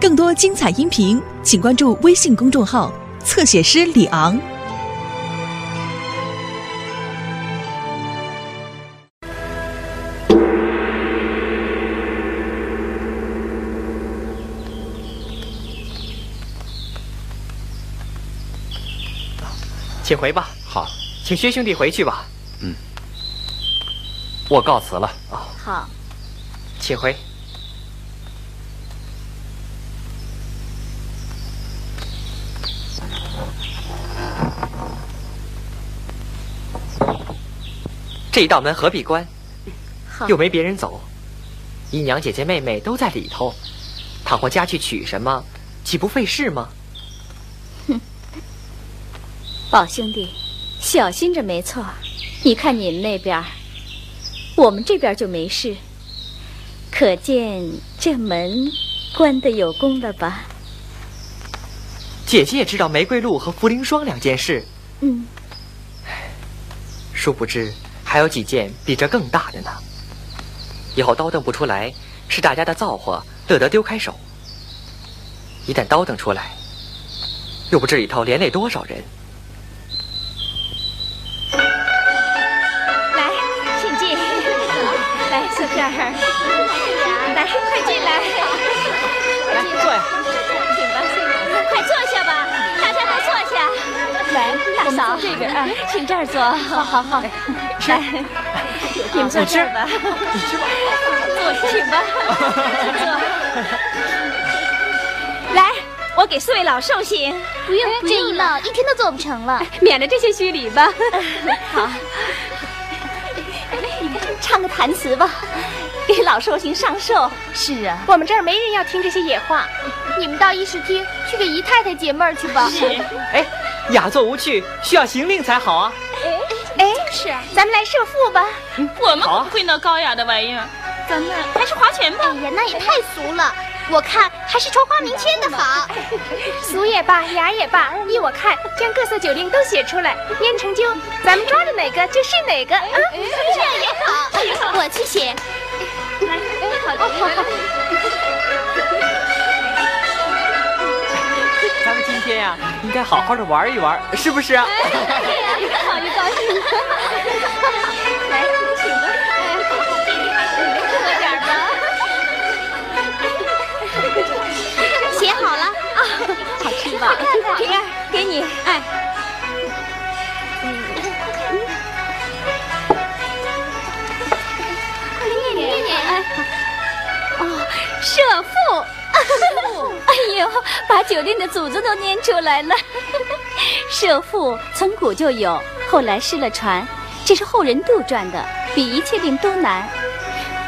更多精彩音频，请关注微信公众号“侧写师李昂”。请回吧。好，请薛兄弟回去吧。嗯，我告辞了。啊，好，请回。这一道门何必关？又没别人走，姨娘、姐姐、妹妹都在里头，倘或家去取什么，岂不费事吗？哼宝兄弟，小心着没错。你看你们那边，我们这边就没事，可见这门关的有功了吧？姐姐也知道玫瑰露和茯苓霜两件事，嗯，殊不知还有几件比这更大的呢。以后叨腾不出来，是大家的造化，乐得丢开手。一旦叨腾出来，又不知里头连累多少人。来，请进。来，小片儿，来，快进来。来，坐呀。请吧，快坐下吧，大家都坐下。来，大嫂，这边，啊，请这儿坐。好好好，来，你们坐这儿吧。你吃吧。坐，请吧，坐。来，我给四位老寿星，不用，这一闹一天都做不成了。免了这些虚礼吧。好，唱个弹词吧，给老寿星上寿。是啊，我们这儿没人要听这些野话，你们到议事厅去给姨太太解闷儿去吧。是哎，雅座无趣，需要行令才好啊。哎，是啊，咱们来设赋吧。我们不会那高雅的玩意儿，咱们还是花钱吧。哎呀，那也太俗了。我看还是传花名签的好。俗也罢，雅也罢，依我看，将各色酒令都写出来，编成就，咱们抓着哪个就是哪个。嗯，这样也好，我去写。好的，好好。咱们今天呀、应该好好的玩一玩，是不是啊？越好越高兴。来，请吧。喝点儿吧。写好了啊，好吃吧？平儿，给你。哎，念念念。哎哦，社父。哎呦，把酒令的祖宗都念出来了。社父从古就有，后来失了传，这是后人杜撰的，比一切令都难。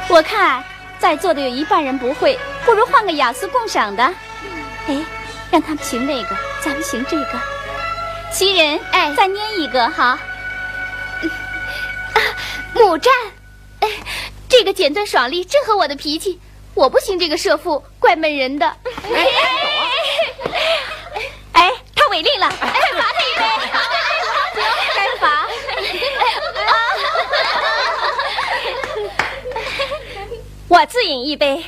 我看在座的有一半人不会，不如换个雅俗共赏的。哎，让他们行那个，咱们行这个。袭人，哎，再捏一个好。母战，哎，这个简短爽利，正合我的脾气。我不行这个社父，怪闷人的。哎，哎，他违令了，哎，罚他一杯，该罚。我自饮一杯，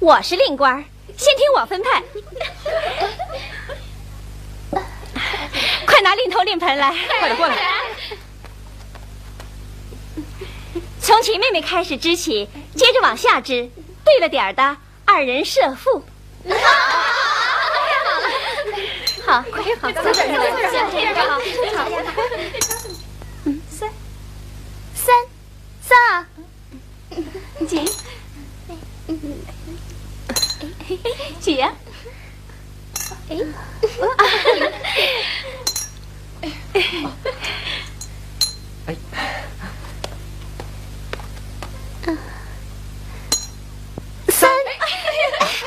我是令官儿，先听我分派。快拿令头令盆来，快点过来。从秦妹妹开始支起，接着往下支，对了点儿的二人设父。好，快好，坐这儿，坐这儿，这样好，好。嗯，三，三，三啊，姐，姐呀，哎，哎，三，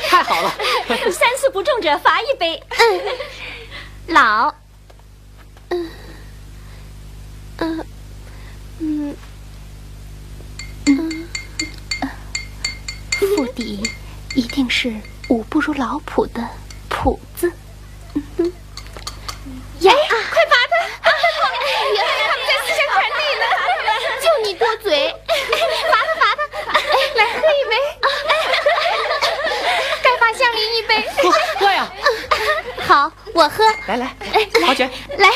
太好了。三次不中者罚一杯。老，嗯，嗯，嗯，嗯，腹底一定是武不如老仆的仆字。呀，快罚他！哎呀，他们在思想传递呢，就你多嘴，罚他罚他，来喝一杯，该罚香菱一杯。好，我喝。来来，划拳。来，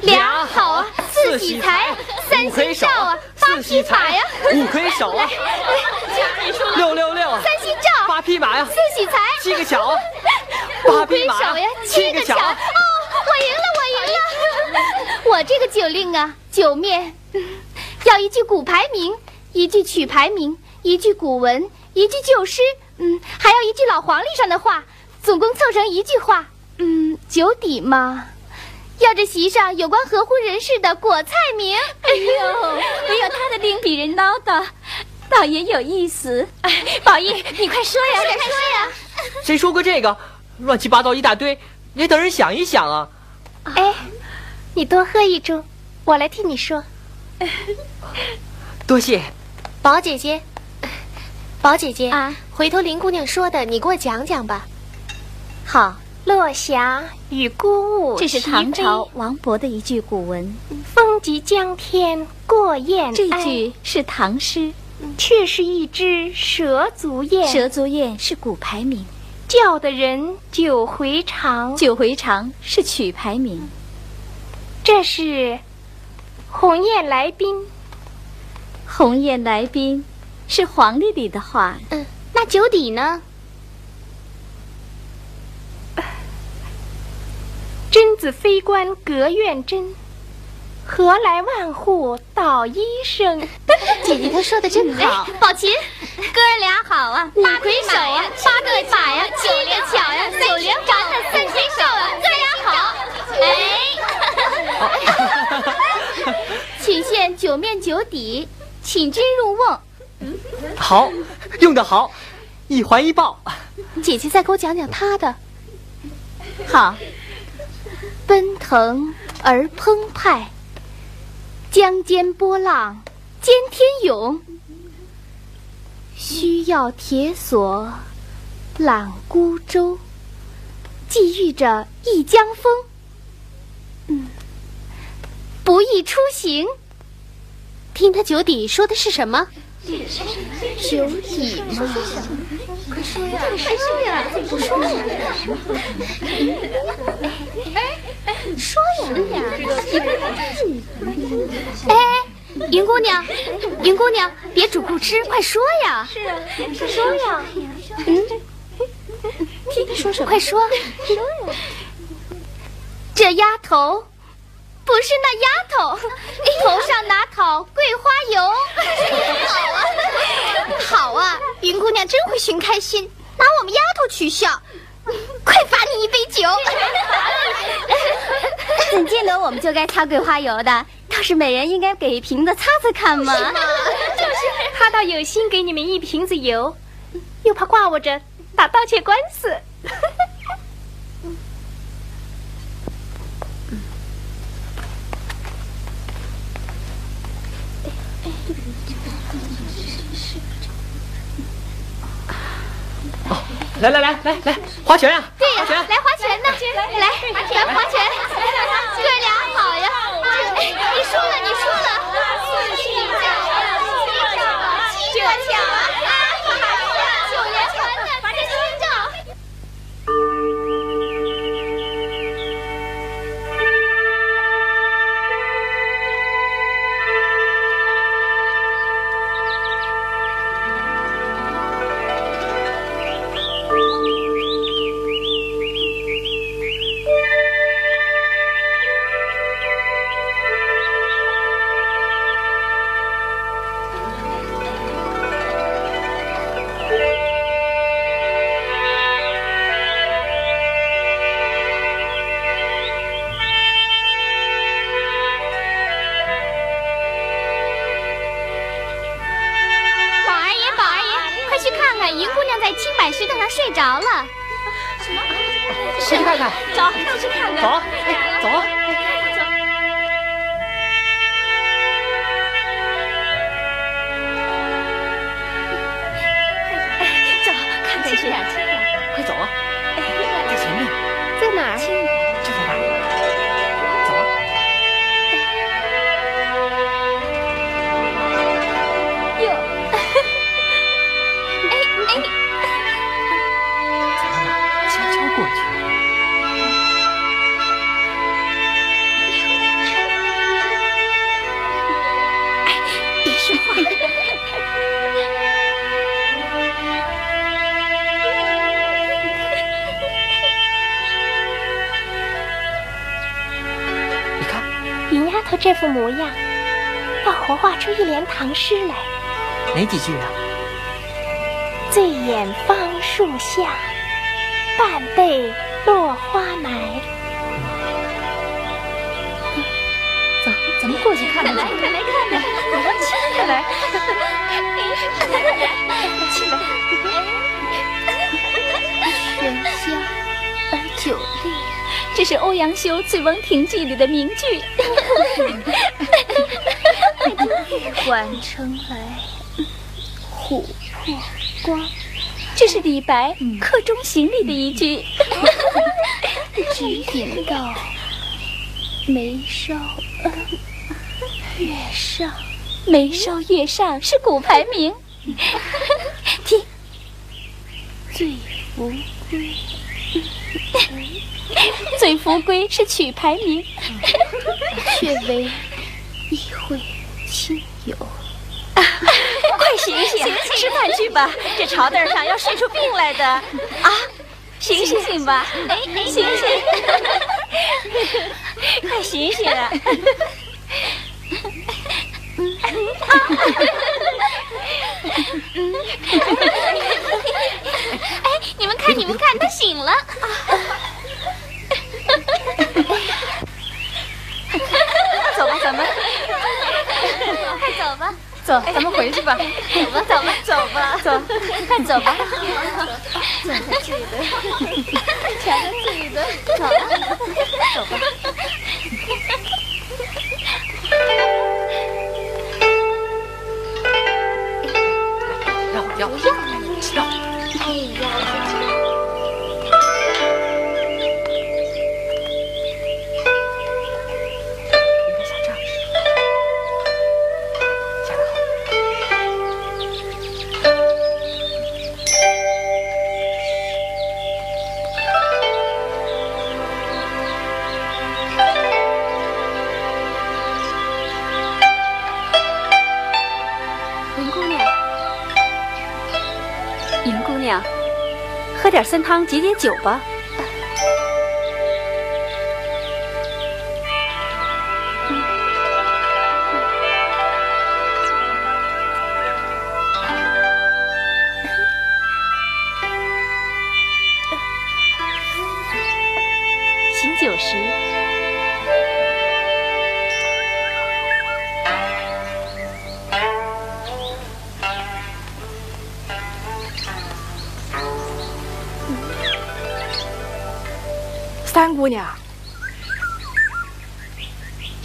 俩好啊，四喜财啊，三星照啊，八匹马呀，五魁首啊，六六六。啊，三星照，八匹马呀，四喜财，七个巧啊，八匹马呀，七个巧。哦，我赢了，我赢了。我这个酒令啊，酒面要一句古牌名，一句曲牌名，一句古文，一句旧诗，嗯，还要一句老黄历上的话，总共凑成一句话。嗯，酒底嘛，要这席上有关合乎人事的果菜名。哎呦，没有他的令比人唠叨，倒也有意思。哎，宝玉，你快说呀，快说呀！谁说过这个？乱七八糟一大堆，也等人想一想啊。哎，你多喝一盅，我来替你说。多谢，宝姐姐，宝姐姐啊，回头林姑娘说的，你给我讲讲吧。好。落霞与孤鹜，这是唐朝王勃的一句古文。风急江天过雁这句是唐诗，却是一只蛇足雁。蛇足雁是古牌名，叫的人九回肠。九回肠是曲牌名。这是鸿雁来宾。鸿雁来宾是黄历里的话。嗯，那九底呢？贞子非官隔院针，何来万户捣衣声？姐姐她说的真好。宝琴，哥儿俩好啊，五魁首啊，八对马呀，七个巧呀，九连环啊，三魁首啊，哥俩好。哎，请献九面九底，请君入瓮。好，用的好，一环一抱。姐姐再给我讲讲他的。好。奔腾而澎湃，江间波浪兼天涌。需要铁索揽孤舟，寄寓着一江风。嗯，不易出行。听他九底说的是什么？酒底嘛，快说呀！快说呀！不说哎哎，说呀！哎，云姑娘，云姑娘，别煮不吃，快说呀！是啊，快说呀！嗯，听说什么？快说！说呀！这丫头。不是那丫头，头上拿讨桂花油。好啊，好啊，云姑娘真会寻开心，拿我们丫头取笑。快罚你一杯酒。怎见得我们就该擦桂花油的？倒是美人应该给一瓶子擦擦看嘛。就是，他倒有心给你们一瓶子油，又怕挂我着打盗窃官司。来来来来来，划拳呀！对呀，来划拳呢！来来，划拳，哥俩好呀！你输了，你输了！七个巧，七个巧啊！副模样，倒活画出一联唐诗来。哪几句啊？醉眼芳树下，半被落花埋。走，咱们过去看看。来，看来看来，我们亲下来。起来。喧香而酒冽，这是欧阳修《醉翁亭记》里的名句。晚城来，琥珀光。这是李白《客中行》里的一句。举鼎道，眉梢月上，眉梢月上是古排名。听，醉不归，醉扶归是曲牌名。却为一会亲友。快醒醒，吃饭去吧！这朝凳上要睡出病来的啊！醒醒醒吧！哎哎，醒醒！快醒醒！哎，你们看，你们看，他醒了！走吧，咱们快走吧！走，咱们回去吧。走吧，走吧，走吧，走，快走吧。走他自己的，瞧他自己的，走吧，走吧。让我要，让。哎呀！点参汤解解酒吧。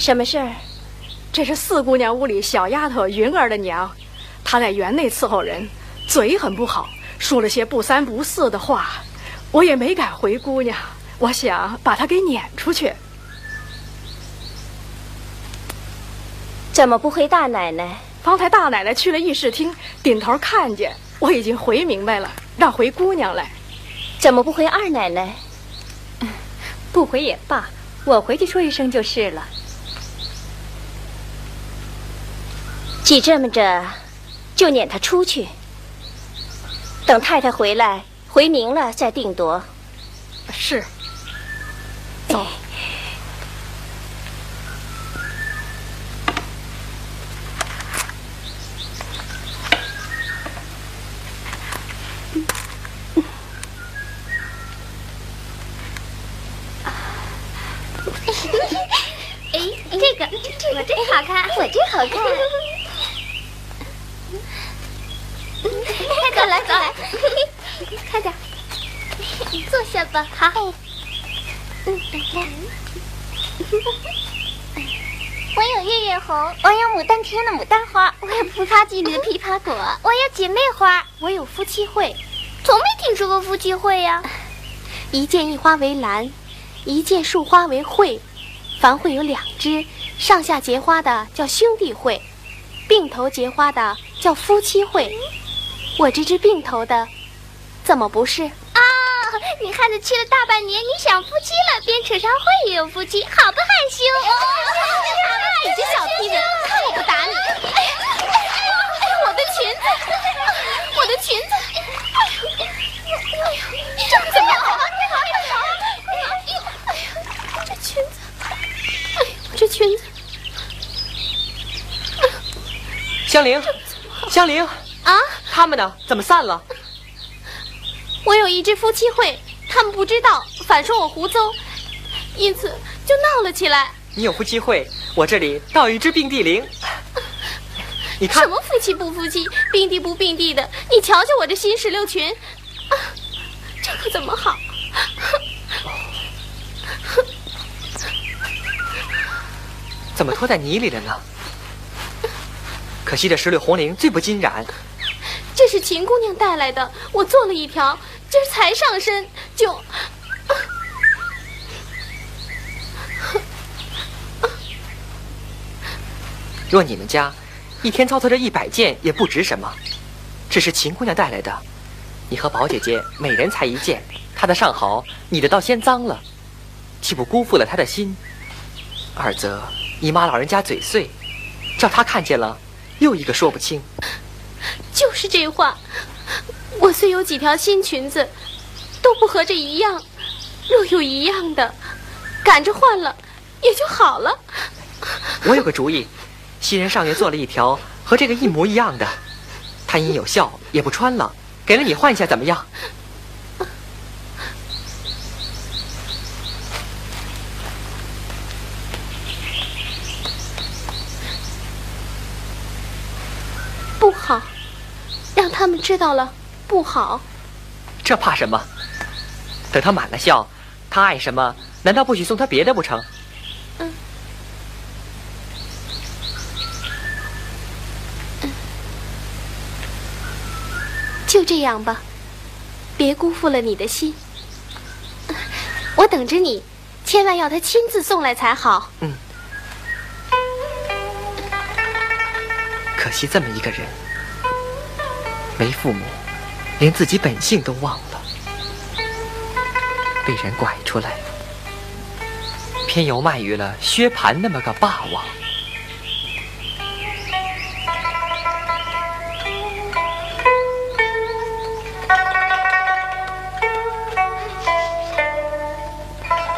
什么事儿？这是四姑娘屋里小丫头云儿的娘，她在园内伺候人，嘴很不好，说了些不三不四的话，我也没敢回姑娘，我想把她给撵出去。怎么不回大奶奶？方才大奶奶去了议事厅，顶头看见，我已经回明白了，让回姑娘来。怎么不回二奶奶？不回也罢，我回去说一声就是了。既这么着，就撵他出去。等太太回来，回明了再定夺。是。走这个，我真好看，我真好看。快来，快来，快点，坐下吧。好。嗯，来。我有月月红，我有牡丹亭的牡丹花，我有枇杷季里的枇杷果，我有姐妹花，我有夫妻会。从没听说过夫妻会呀。一见一花为兰，一见树花为会。凡会有两枝，上下结花的叫兄弟会，并头结花的叫夫妻会。我这只并头的，怎么不是？啊！你汉子去了大半年，你想夫妻了，边扯上会也有夫妻，好不害羞？你这小坯子，看我不打你！我的裙子，哎呦，哎呦，这怎么好？好，好，哎呦，哎呀，这裙子。这裙子香菱，香菱啊，他们呢？怎么散了？我有一支夫妻会，他们不知道，反说我胡诌，因此就闹了起来。你有夫妻会，我这里倒有一支并蒂灵。你看什么夫妻不夫妻，并蒂不并蒂的？你瞧瞧我这新石榴裙，啊，这可怎么好？怎么拖在泥里了呢？可惜这石榴红绫最不禁染。这是秦姑娘带来的，我做了一条，今儿才上身就。若你们家一天操作这一百件，也不值什么。这是秦姑娘带来的，你和宝姐姐每人才一件，她的上好，你的倒先脏了，岂不辜负了她的心？二则。姨妈老人家嘴碎，叫她看见了，又一个说不清。就是这话，我虽有几条新裙子，都不和这一样。若有一样的，赶着换了，也就好了。我有个主意，新人上月做了一条和这个一模一样的，他因有效，也不穿了，给了你换一下，怎么样？不好，让他们知道了不好。这怕什么？等他满了孝，他爱什么，难道不许送他别的不成？就这样吧，别辜负了你的心。我等着你，千万要他亲自送来才好。嗯。可惜这么一个人，没父母，连自己本性都忘了，被人拐出来，偏又卖于了薛蟠那么个霸王。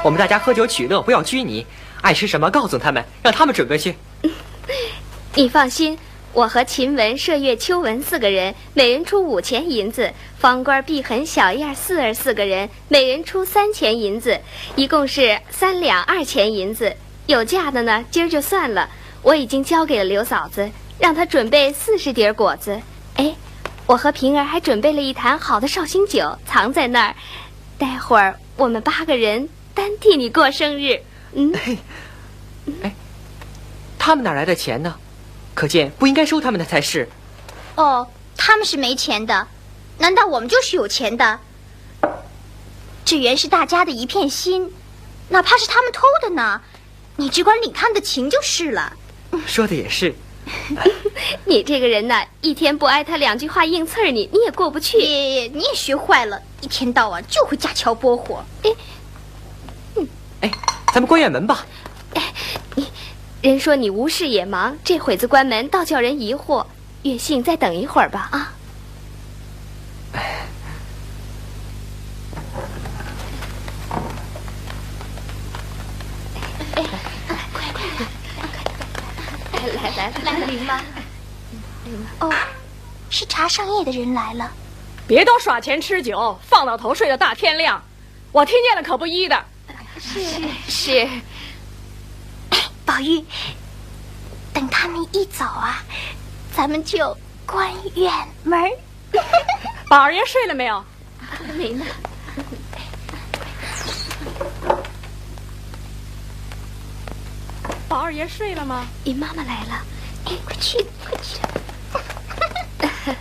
我们大家喝酒取乐，不要拘泥，爱吃什么告诉他们，让他们准备去。你放心。我和秦雯、麝月、秋纹四个人，每人出五钱银子；方官、碧痕、小燕、四儿四个人，每人出三钱银子，一共是三两二钱银子。有价的呢，今儿就算了。我已经交给了刘嫂子，让她准备四十碟果子。哎，我和平儿还准备了一坛好的绍兴酒，藏在那儿。待会儿我们八个人单替你过生日。嗯，哎，他们哪来的钱呢？可见不应该收他们的才是。哦，他们是没钱的，难道我们就是有钱的？这原是大家的一片心，哪怕是他们偷的呢？你只管领他们的情就是了。说的也是。你这个人呢，一天不挨他两句话硬刺儿你，你也过不去。你也学坏了，一天到晚就会架桥拨火。哎，咱们关院门吧。哎，你。人说你无事也忙，这会子关门倒叫人疑惑。月信再等一会儿吧，啊！哎，快快快！来来来了，林妈。哦，是茶上夜的人来了。别都耍钱吃酒，放到头睡到大天亮，我听见了可不依的。是是。宝玉，等他们一走啊，咱们就关院门。宝二爷睡了没有？没呢。宝二爷睡了吗？姨妈妈来了，哎，快去，快去。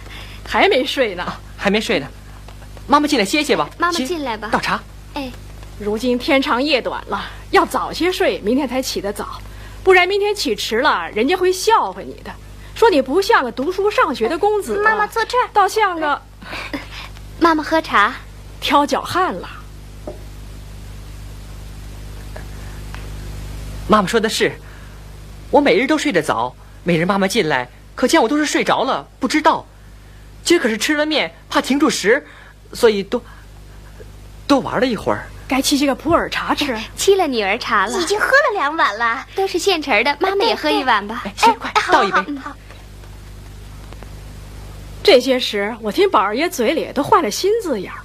还没睡呢，还没睡呢。妈妈进来歇歇吧。妈妈进来吧。倒茶。哎，如今天长夜短了，要早些睡，明天才起得早。不然明天起迟了，人家会笑话你的，说你不像个读书上学的公子。妈妈坐这儿，倒像个。妈妈喝茶，挑脚汗了。妈妈说的是，我每日都睡得早，每日妈妈进来，可见我都是睡着了，不知道。今儿可是吃了面，怕停住食，所以多多玩了一会儿。该沏些个普洱茶吃，沏了女儿茶了，已经喝了两碗了，都是现成的。妈妈也喝一碗吧，先快倒一杯。这些时，我听宝二爷嘴里都换了新字眼儿，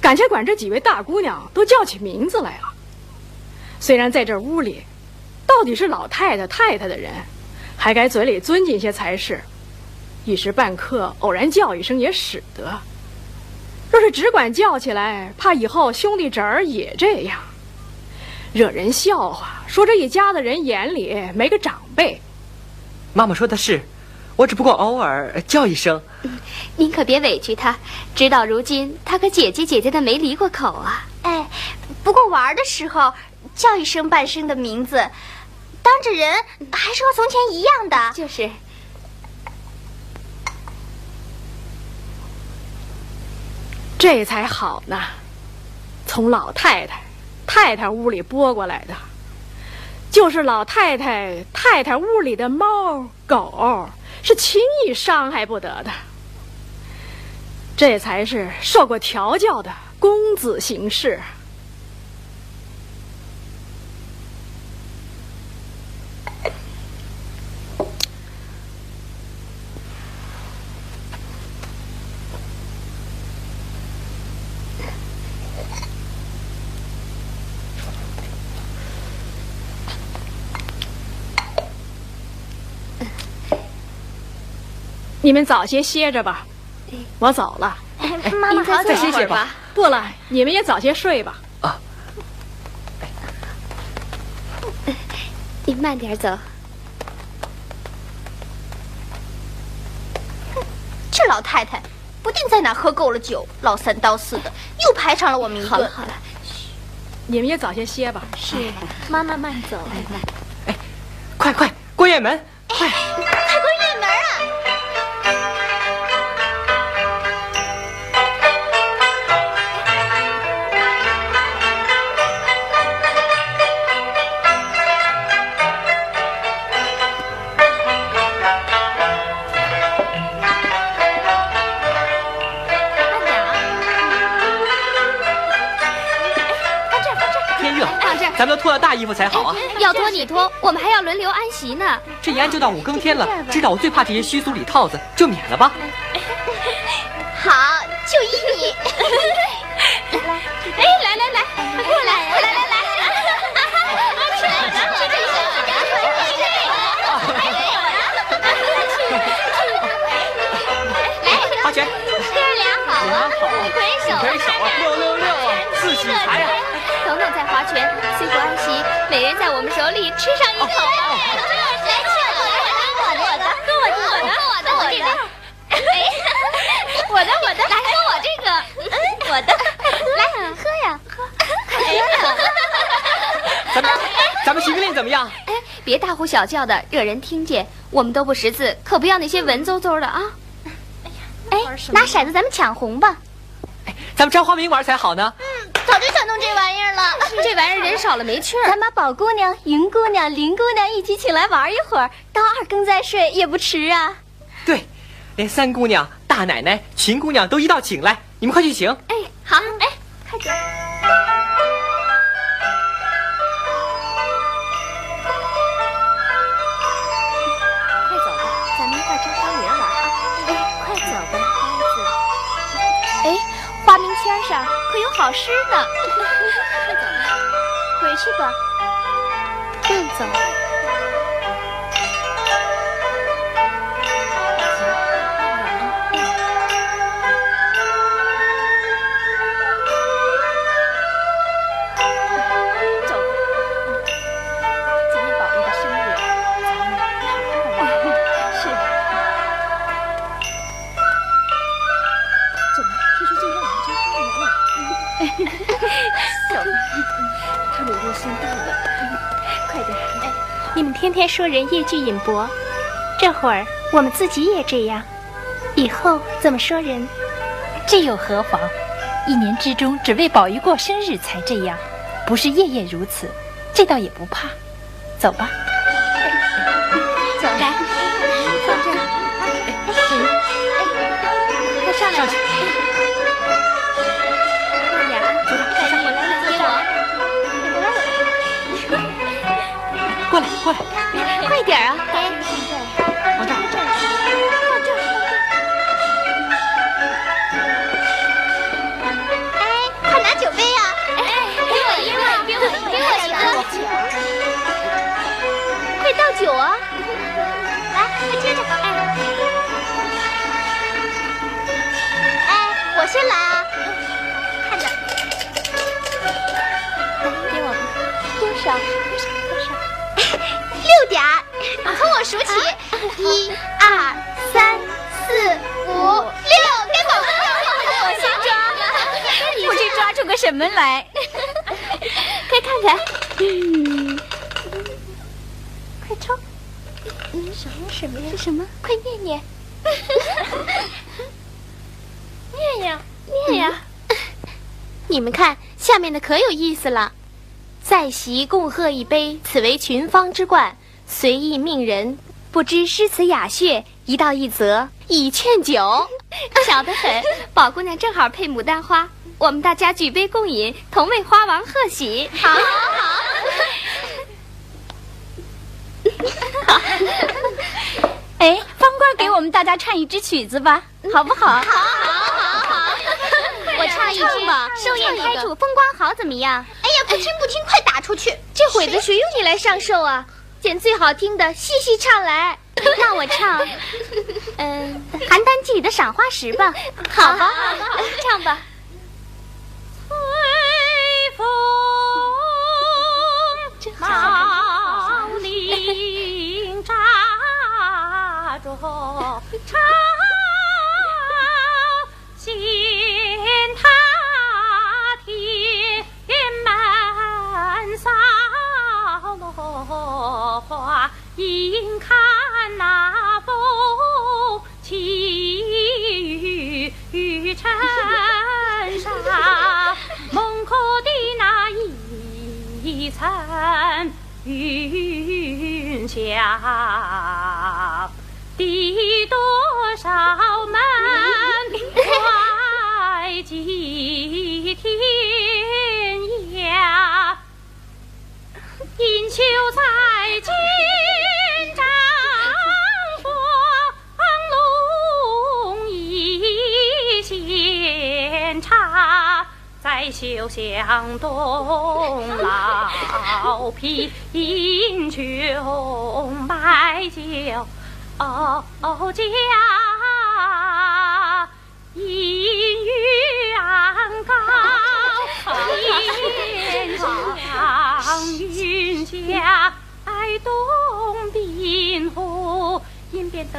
感情管这几位大姑娘都叫起名字来了。虽然在这屋里，到底是老太太太太的人，还该嘴里尊敬些才是。一时半刻偶然叫一声也使得。若是只管叫起来，怕以后兄弟侄儿也这样，惹人笑话。说这一家子人眼里没个长辈。妈妈说的是，我只不过偶尔叫一声。您可别委屈他，直到如今，他可姐姐姐姐的没离过口啊。哎，不过玩的时候叫一声半声的名字，当着人还是和从前一样的。就是。这才好呢，从老太太、太太屋里拨过来的，就是老太太、太太屋里的猫狗，是轻易伤害不得的。这才是受过调教的公子行事。你们早些歇着吧，我走了。妈妈好，再歇歇吧。不了，你们也早些睡吧。啊，你慢点走。这老太太不定在哪喝够了酒，老三刀四的，又排场了我们一顿。好了好了，你们也早些歇吧。是，妈妈慢走。哎，快快，关院门，快！咱才好啊！要拖你拖，我们还要轮流安息呢。这一安就到五更天了，知道我最怕这些虚俗里套子，就免了吧。好，就依你。哎，来来来，过来，过来来。魁首，魁首啊，六六六啊，自己来啊！等等，在划拳，辛苦安琪，每人在我们手里吃上一口。来，吃我的，我的，我的，跟我的，我的，我的，我的，我的，我的，来喝我这个，我的，来喝呀，喝，喝呀。咱们咱们行军令怎么样？哎，别大呼小叫的，惹人听见。我们都不识字，可不要那些文绉绉的啊。拿骰子，咱们抢红吧。哎，咱们张花名玩才好呢。嗯。早就想弄这玩意儿了，这玩意儿人少了没趣儿。咱把宝姑娘、云姑娘、林姑娘一起请来玩一会儿，到二更再睡也不迟啊。对，连三姑娘、大奶奶、秦姑娘都一道请来，你们快去请。哎，好，哎，快点。上。可有好诗呢，快走吧，回去吧，慢走。天天说人业绩引薄，这会儿我们自己也这样，以后怎么说人？这又何妨？一年之中只为宝玉过生日才这样，不是夜夜如此，这倒也不怕。走吧，快，快点啊！哎，放这，放这，放这。哎，快拿酒杯啊！哎，给我一个，给我，一个。快倒酒啊！来，快接着。哎，哎，我先来啊！看着，来一我吧，多少？点儿。从我数起，一、二、三、四、五、六，给宝宝我先抓，不知抓出个什么来。快看看，嗯，快抽。嗯，什么什么呀？是什么？快念念。念呀，念呀！你们看下面的可有意思了。在席共喝一杯，此为群芳之冠。随意命人，不知诗词雅谑，一道一则以劝酒。巧得很，宝姑娘正好配牡丹花，我们大家举杯共饮，同为花王贺喜。好，好，好。哎，方官给我们大家唱一支曲子吧，好不好？好，好，好，好。我唱一支吧，寿宴开处，风光好，怎么样？哎呀，不听不听，快打出去！这会子谁用你来上寿啊？捡最好听的，细细唱来。那我唱，嗯，《邯郸记》里的赏花时吧。好，好，好，唱吧。随风茂林扎着潮，仙塔天门扫落花，应看那风起雨尘沙，梦可的那一层云霞，地多少门 外祭天涯。因求在金帐风龙一献茶，在绣巷东老贫穷买酒家。音乐昂高，天上云霞，爱东滨湖，因变得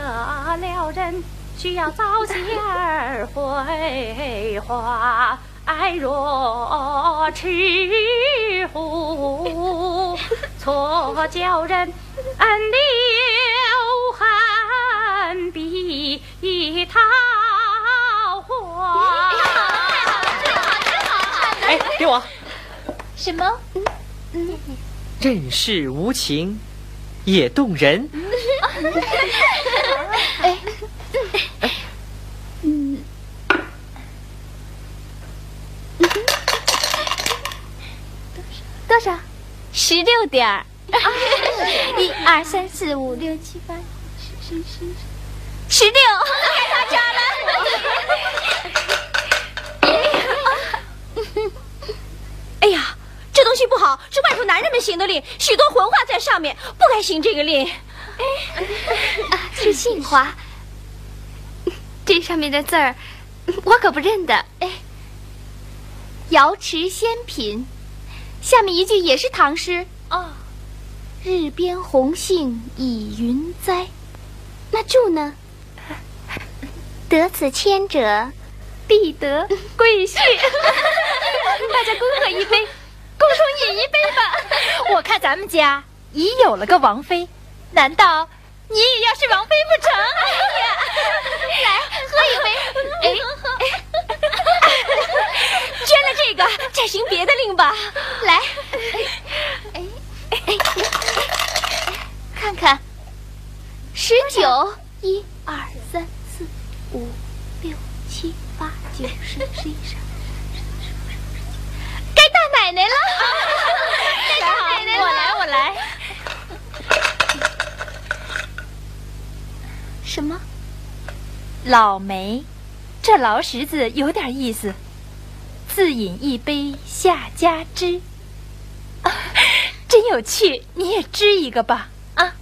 了人，需要早些儿回话。爱若痴乎，错叫人留痕比他给我。什么？任是无情，也动人。哎，多少？十六点儿，一二三四五六七八十十十十六，太抓了！哎呀，这东西不好，是外头男人们行的令，许多浑话在上面，不该行这个令。啊，是杏花。这上面的字儿，我可不认得。哎，瑶池仙品，下面一句也是唐诗哦。日边红杏倚云栽，那注呢？得此千者，必得贵婿。大家恭贺一杯，共同饮一杯吧。我看咱们家已有了个王妃，难道你也要是王妃不成？哎呀，来喝一杯。哎，捐了这个，再行别的令吧。来，哎哎，看看，十九，一二三四五六七八九十十一十二。奶奶了，我来我来。什么？老梅，这老石字有点意思。自饮一杯下家枝，啊，真有趣，你也织一个吧，啊。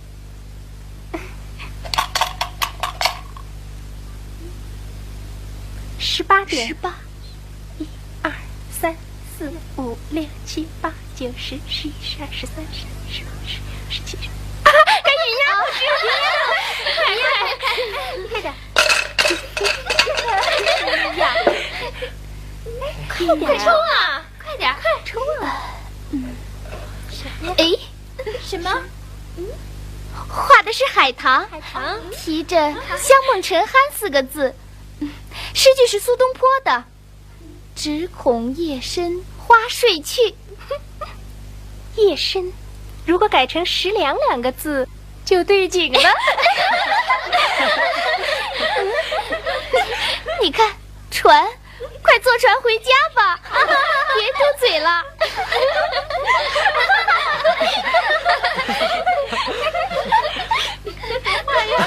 十八点十八。四五六七八九十十一十二十三十四十五十六十七十。啊！赶紧呀！快点！呀！快点！快冲啊！快点！快冲啊！嗯。哎，什么？嗯，画的是海棠，海棠提着“香梦沉酣”四个字。诗句是苏东坡的，“只恐夜深花睡去”。夜深，如果改成“十两”两个字，就对景了。你看，船，快坐船回家吧，别嘟嘴了。哎呀！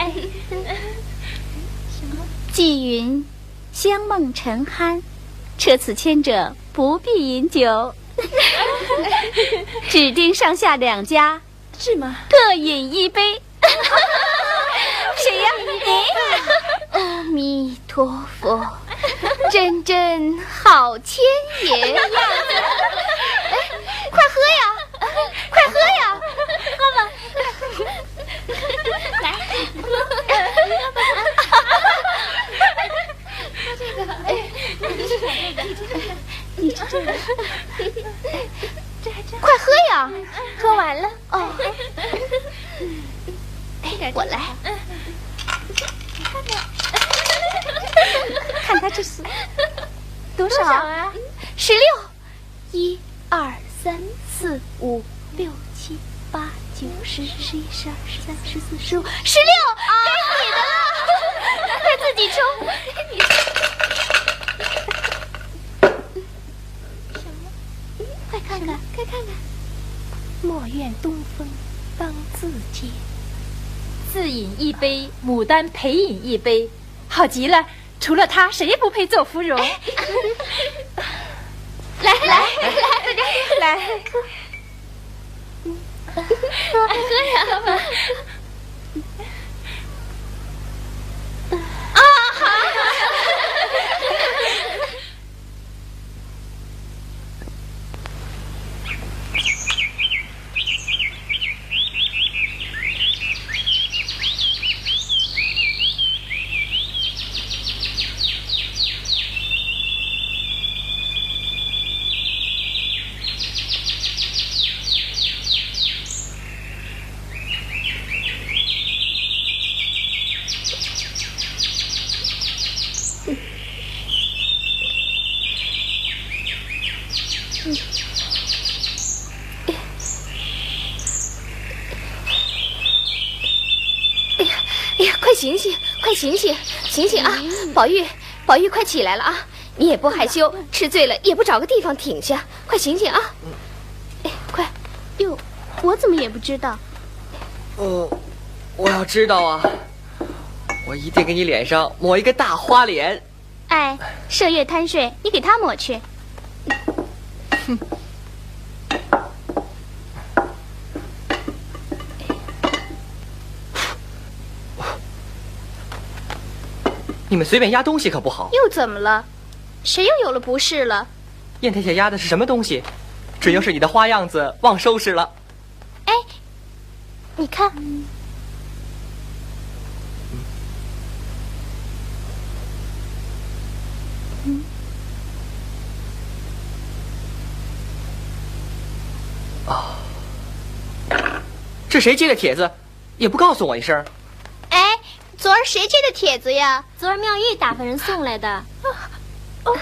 来，是这个。哎，什么？寄云，香梦沉酣，车此牵者不必饮酒，指定上下两家，是吗？各饮一杯。谁呀？你？阿弥陀佛，真真好千爷呀！哎，快喝呀！快喝呀！喝吧。来，喝这个。哎，你这个，你这。这还真。快喝呀！喝完了。哦。哎，我来。看他这是多少啊？十六。一、二、三、四、五、六、七、八、九、十、十一、十二、十三、十四、十五、十六。该你的了，快自己抽么？快快看看。莫怨东风当自嗟。自饮一杯，牡丹陪饮一杯，好极了。除了他，谁也不配做芙蓉。来来来来，喝呀！醒，醒醒，醒醒啊！宝玉，宝玉，快起来了啊！你也不害羞，吃醉了也不找个地方挺下，快醒醒啊！哎，快！哟，我怎么也不知道？哦，我要知道啊！我一定给你脸上抹一个大花脸。哎，麝月贪睡，你给他抹去。们随便压东西可不好。又怎么了？谁又有了不是了？砚台下压的是什么东西？准又是你的花样子，忘收拾了。哎，你看。嗯。啊！这谁接的帖子？也不告诉我一声。昨儿谁接的帖子呀？昨儿妙玉打发人送来的。哦，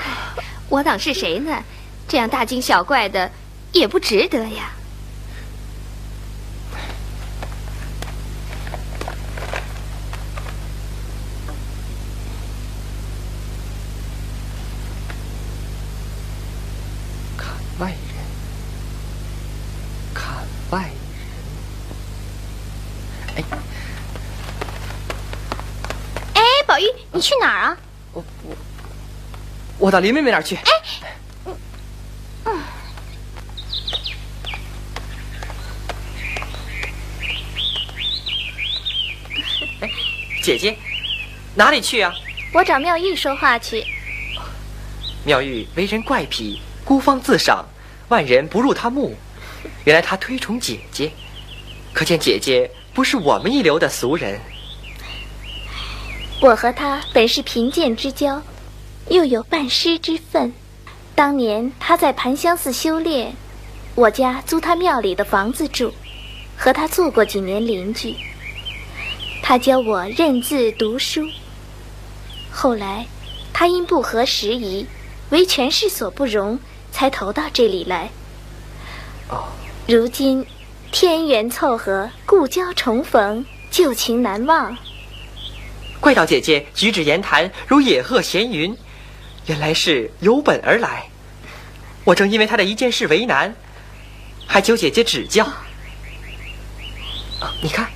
我当是谁呢？这样大惊小怪的，也不值得呀。看外人，看外人。哎。宝玉，你去哪儿啊？我我我到林妹妹那儿去。哎，嗯，姐姐，哪里去啊？我找妙玉说话去。妙玉为人怪癖，孤芳自赏，万人不入她目。原来她推崇姐姐，可见姐姐不是我们一流的俗人。我和他本是贫贱之交，又有半师之分。当年他在盘香寺修炼，我家租他庙里的房子住，和他做过几年邻居。他教我认字读书。后来，他因不合时宜，为权势所不容，才投到这里来。如今，天缘凑合，故交重逢，旧情难忘。怪道姐姐举止言谈如野鹤闲云，原来是有本而来。我正因为他的一件事为难，还求姐姐指教。你看，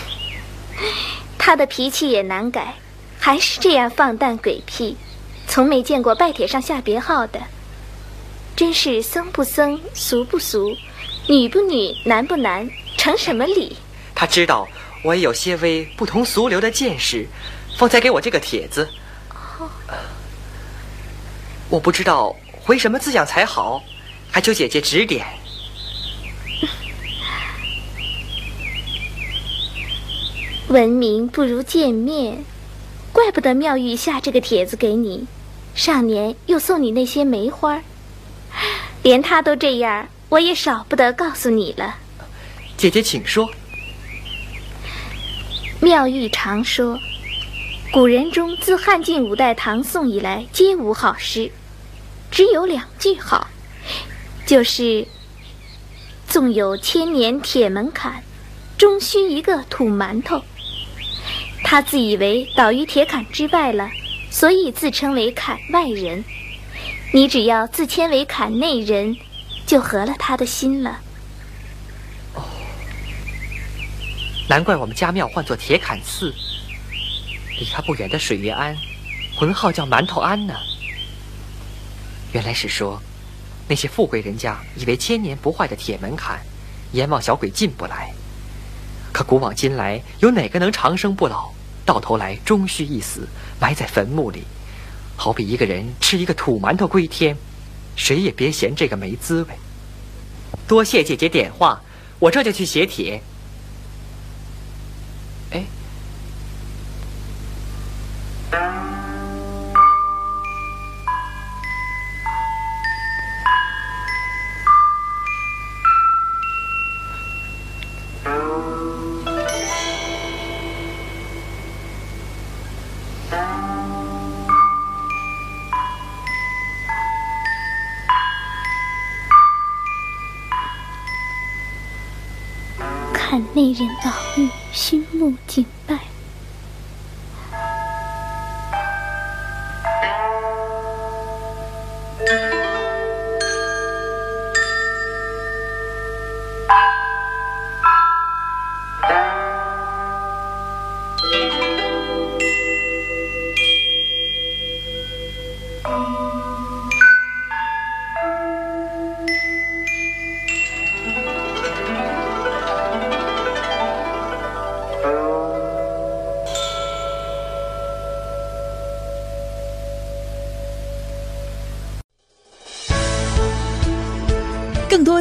他的脾气也难改，还是这样放荡鬼僻，从没见过拜帖上下别号的。真是僧不僧，俗不俗，女不女，男不男，成什么礼？他知道我也有些微不同俗流的见识，方才给我这个帖子。我不知道回什么字样才好，还求姐姐指点。闻名不如见面，怪不得妙玉下这个帖子给你，上年又送你那些梅花。连他都这样，我也少不得告诉你了。姐姐，请说。妙玉常说，古人中自汉晋五代唐宋以来皆无好诗，只有两句好，就是“纵有千年铁门槛，终须一个土馒头”。他自以为倒于铁槛之外了，所以自称为槛外人。你只要自谦为坎内人，就合了他的心了。难怪我们家庙唤作铁坎寺，离他不远的水月庵，浑号叫馒头庵呢。原来是说，那些富贵人家以为千年不坏的铁门槛，阎王小鬼进不来。可古往今来，有哪个能长生不老？到头来终须一死，埋在坟墓里。好比一个人吃一个土馒头归天，谁也别嫌这个没滋味。多谢姐姐点化，我这就去写帖。哎。看内人宝玉，心目敬拜。